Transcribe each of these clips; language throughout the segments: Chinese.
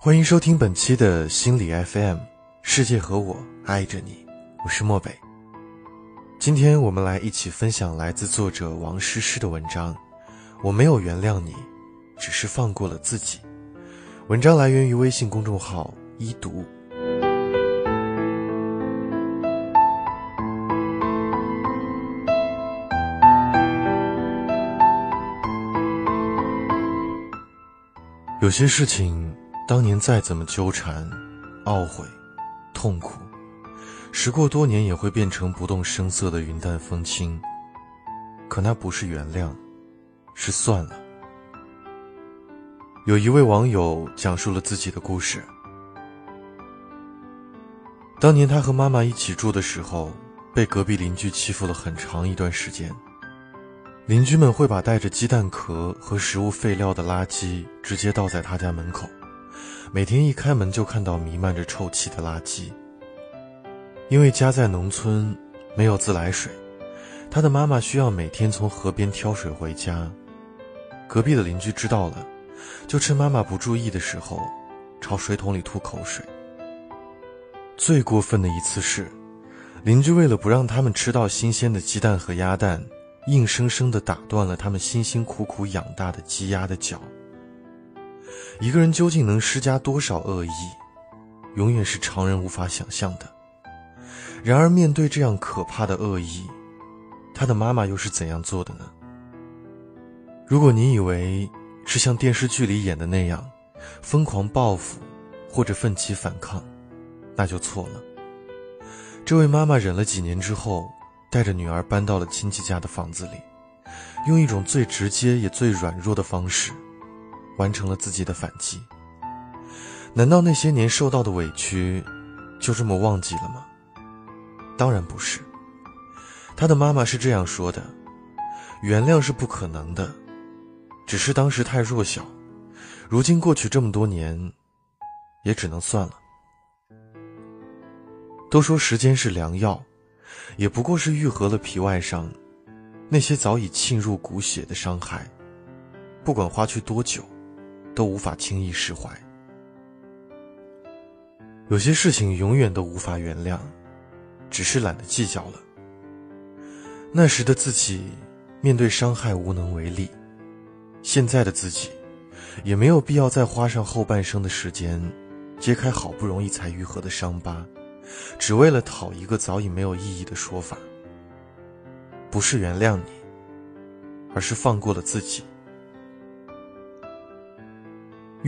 欢迎收听本期的心理 FM，世界和我爱着你，我是漠北。今天我们来一起分享来自作者王诗诗的文章。我没有原谅你，只是放过了自己。文章来源于微信公众号一读。有些事情。当年再怎么纠缠、懊悔、痛苦，时过多年也会变成不动声色的云淡风轻。可那不是原谅，是算了。有一位网友讲述了自己的故事。当年他和妈妈一起住的时候，被隔壁邻居欺负了很长一段时间。邻居们会把带着鸡蛋壳和食物废料的垃圾直接倒在他家门口。每天一开门就看到弥漫着臭气的垃圾。因为家在农村，没有自来水，他的妈妈需要每天从河边挑水回家。隔壁的邻居知道了，就趁妈妈不注意的时候，朝水桶里吐口水。最过分的一次是，邻居为了不让他们吃到新鲜的鸡蛋和鸭蛋，硬生生地打断了他们辛辛苦苦养大的鸡鸭的脚。一个人究竟能施加多少恶意，永远是常人无法想象的。然而，面对这样可怕的恶意，他的妈妈又是怎样做的呢？如果你以为是像电视剧里演的那样，疯狂报复或者奋起反抗，那就错了。这位妈妈忍了几年之后，带着女儿搬到了亲戚家的房子里，用一种最直接也最软弱的方式。完成了自己的反击。难道那些年受到的委屈，就这么忘记了吗？当然不是。他的妈妈是这样说的：“原谅是不可能的，只是当时太弱小。如今过去这么多年，也只能算了。”都说时间是良药，也不过是愈合了皮外伤，那些早已沁入骨血的伤害，不管花去多久。都无法轻易释怀。有些事情永远都无法原谅，只是懒得计较了。那时的自己面对伤害无能为力，现在的自己也没有必要再花上后半生的时间揭开好不容易才愈合的伤疤，只为了讨一个早已没有意义的说法。不是原谅你，而是放过了自己。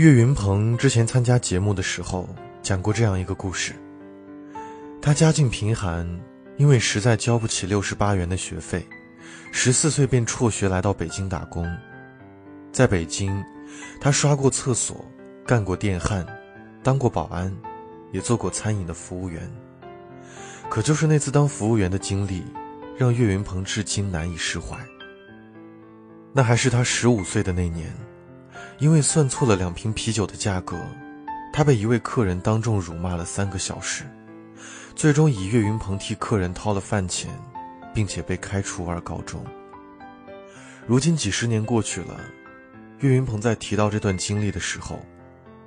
岳云鹏之前参加节目的时候讲过这样一个故事。他家境贫寒，因为实在交不起六十八元的学费，十四岁便辍学来到北京打工。在北京，他刷过厕所，干过电焊，当过保安，也做过餐饮的服务员。可就是那次当服务员的经历，让岳云鹏至今难以释怀。那还是他十五岁的那年。因为算错了两瓶啤酒的价格，他被一位客人当众辱骂了三个小时，最终以岳云鹏替客人掏了饭钱，并且被开除而告终。如今几十年过去了，岳云鹏在提到这段经历的时候，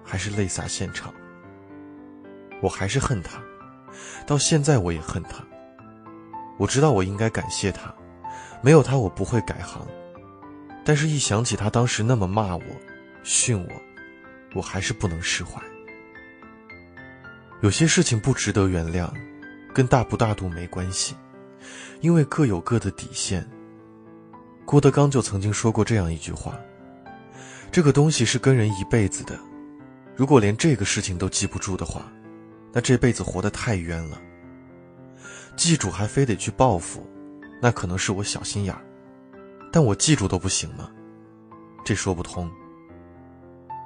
还是泪洒现场。我还是恨他，到现在我也恨他。我知道我应该感谢他，没有他我不会改行，但是一想起他当时那么骂我。训我，我还是不能释怀。有些事情不值得原谅，跟大不大度没关系，因为各有各的底线。郭德纲就曾经说过这样一句话：“这个东西是跟人一辈子的，如果连这个事情都记不住的话，那这辈子活得太冤了。记住还非得去报复，那可能是我小心眼儿，但我记住都不行吗？这说不通。”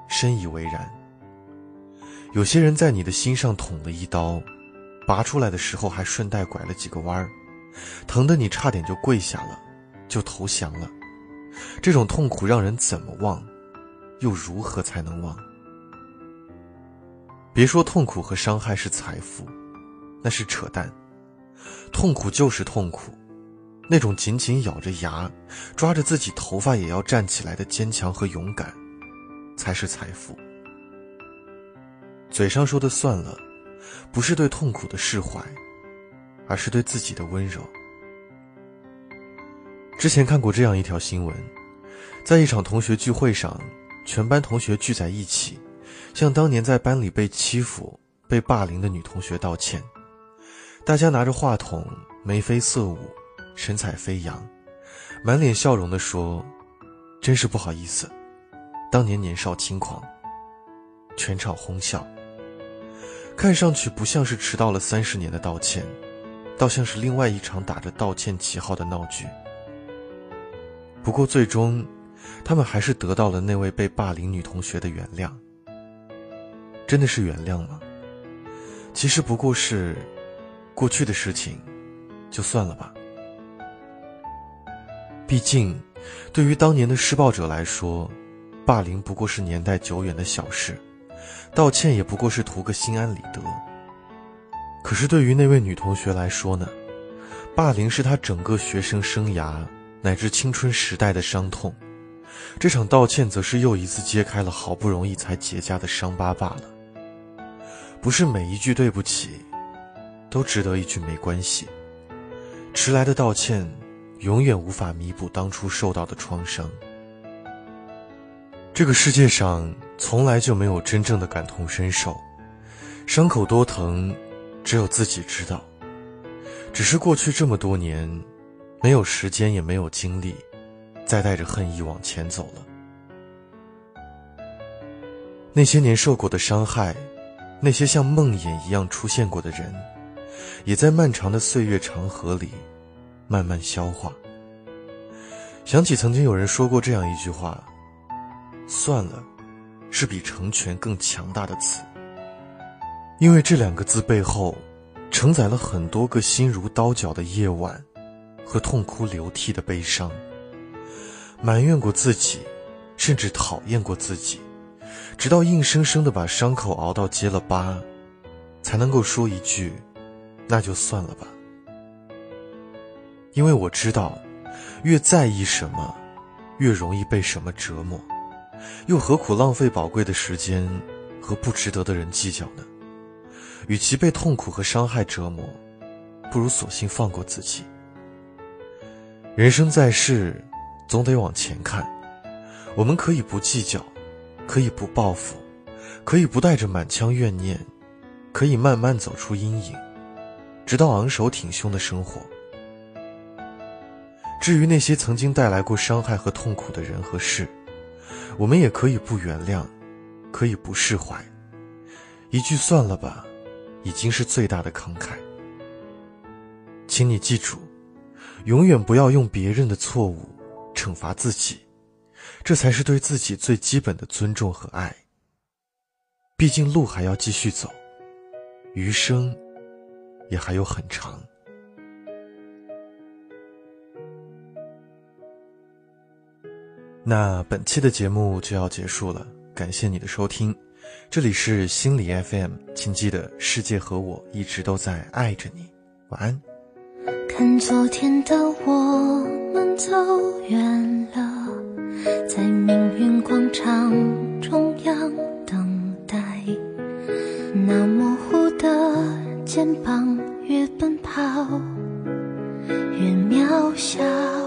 深以为然。有些人在你的心上捅了一刀，拔出来的时候还顺带拐了几个弯儿，疼得你差点就跪下了，就投降了。这种痛苦让人怎么忘，又如何才能忘？别说痛苦和伤害是财富，那是扯淡。痛苦就是痛苦，那种紧紧咬着牙，抓着自己头发也要站起来的坚强和勇敢。才是财富。嘴上说的算了，不是对痛苦的释怀，而是对自己的温柔。之前看过这样一条新闻，在一场同学聚会上，全班同学聚在一起，向当年在班里被欺负、被霸凌的女同学道歉。大家拿着话筒，眉飞色舞，神采飞扬，满脸笑容地说：“真是不好意思，当年年少轻狂。”全场哄笑。看上去不像是迟到了三十年的道歉，倒像是另外一场打着道歉旗号的闹剧。不过最终，他们还是得到了那位被霸凌女同学的原谅。真的是原谅吗？其实不过是，过去的事情，就算了吧。毕竟，对于当年的施暴者来说，霸凌不过是年代久远的小事，道歉也不过是图个心安理得。可是对于那位女同学来说呢，霸凌是她整个学生生涯。乃至青春时代的伤痛，这场道歉则是又一次揭开了好不容易才结痂的伤疤罢了。不是每一句对不起，都值得一句没关系。迟来的道歉，永远无法弥补当初受到的创伤。这个世界上从来就没有真正的感同身受，伤口多疼，只有自己知道。只是过去这么多年。没有时间，也没有精力，再带着恨意往前走了。那些年受过的伤害，那些像梦魇一样出现过的人，也在漫长的岁月长河里慢慢消化。想起曾经有人说过这样一句话：“算了，是比成全更强大的词。”因为这两个字背后，承载了很多个心如刀绞的夜晚。和痛哭流涕的悲伤，埋怨过自己，甚至讨厌过自己，直到硬生生的把伤口熬到结了疤，才能够说一句：“那就算了吧。”因为我知道，越在意什么，越容易被什么折磨，又何苦浪费宝贵的时间和不值得的人计较呢？与其被痛苦和伤害折磨，不如索性放过自己。人生在世，总得往前看。我们可以不计较，可以不报复，可以不带着满腔怨念，可以慢慢走出阴影，直到昂首挺胸的生活。至于那些曾经带来过伤害和痛苦的人和事，我们也可以不原谅，可以不释怀。一句算了吧，已经是最大的慷慨。请你记住。永远不要用别人的错误惩罚自己，这才是对自己最基本的尊重和爱。毕竟路还要继续走，余生也还有很长。那本期的节目就要结束了，感谢你的收听，这里是心理 FM，请记得世界和我一直都在爱着你，晚安。看昨天的我们走远了，在命运广场中央等待。那模糊的肩膀，越奔跑越渺小。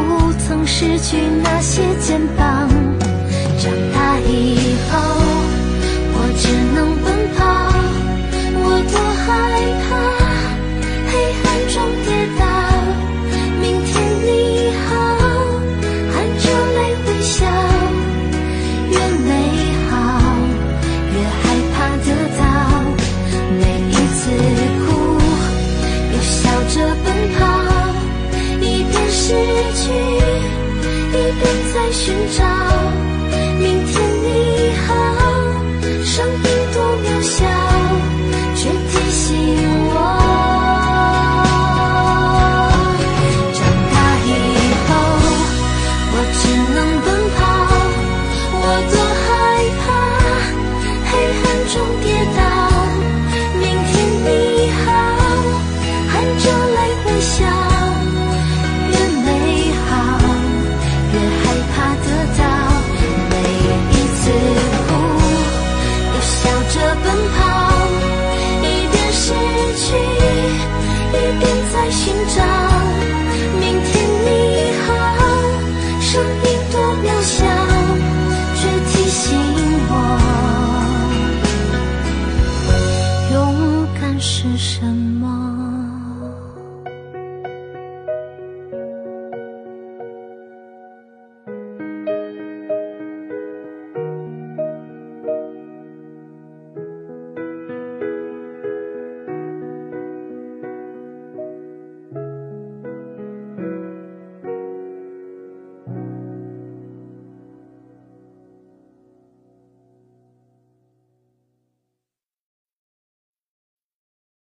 失去那些肩膀长大以后我只能寻找。在寻找